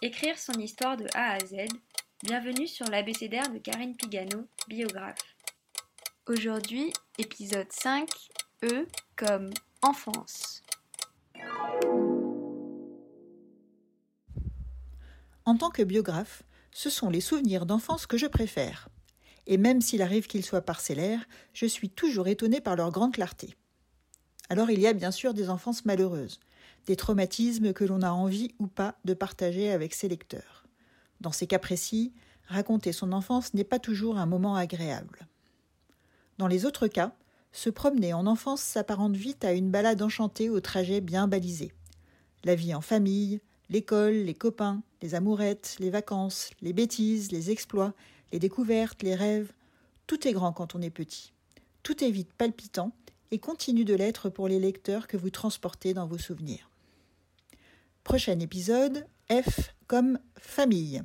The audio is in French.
Écrire son histoire de A à Z. Bienvenue sur l'abécédaire de Karine Pigano, biographe. Aujourd'hui, épisode 5, E comme enfance. En tant que biographe, ce sont les souvenirs d'enfance que je préfère. Et même s'il arrive qu'ils soient parcellaires, je suis toujours étonnée par leur grande clarté. Alors il y a bien sûr des enfances malheureuses, des traumatismes que l'on a envie ou pas de partager avec ses lecteurs. Dans ces cas précis, raconter son enfance n'est pas toujours un moment agréable. Dans les autres cas, se promener en enfance s'apparente vite à une balade enchantée au trajet bien balisé. La vie en famille, l'école, les copains, les amourettes, les vacances, les bêtises, les exploits, les découvertes, les rêves, tout est grand quand on est petit. Tout est vite palpitant et continue de l'être pour les lecteurs que vous transportez dans vos souvenirs. Prochain épisode, F comme famille.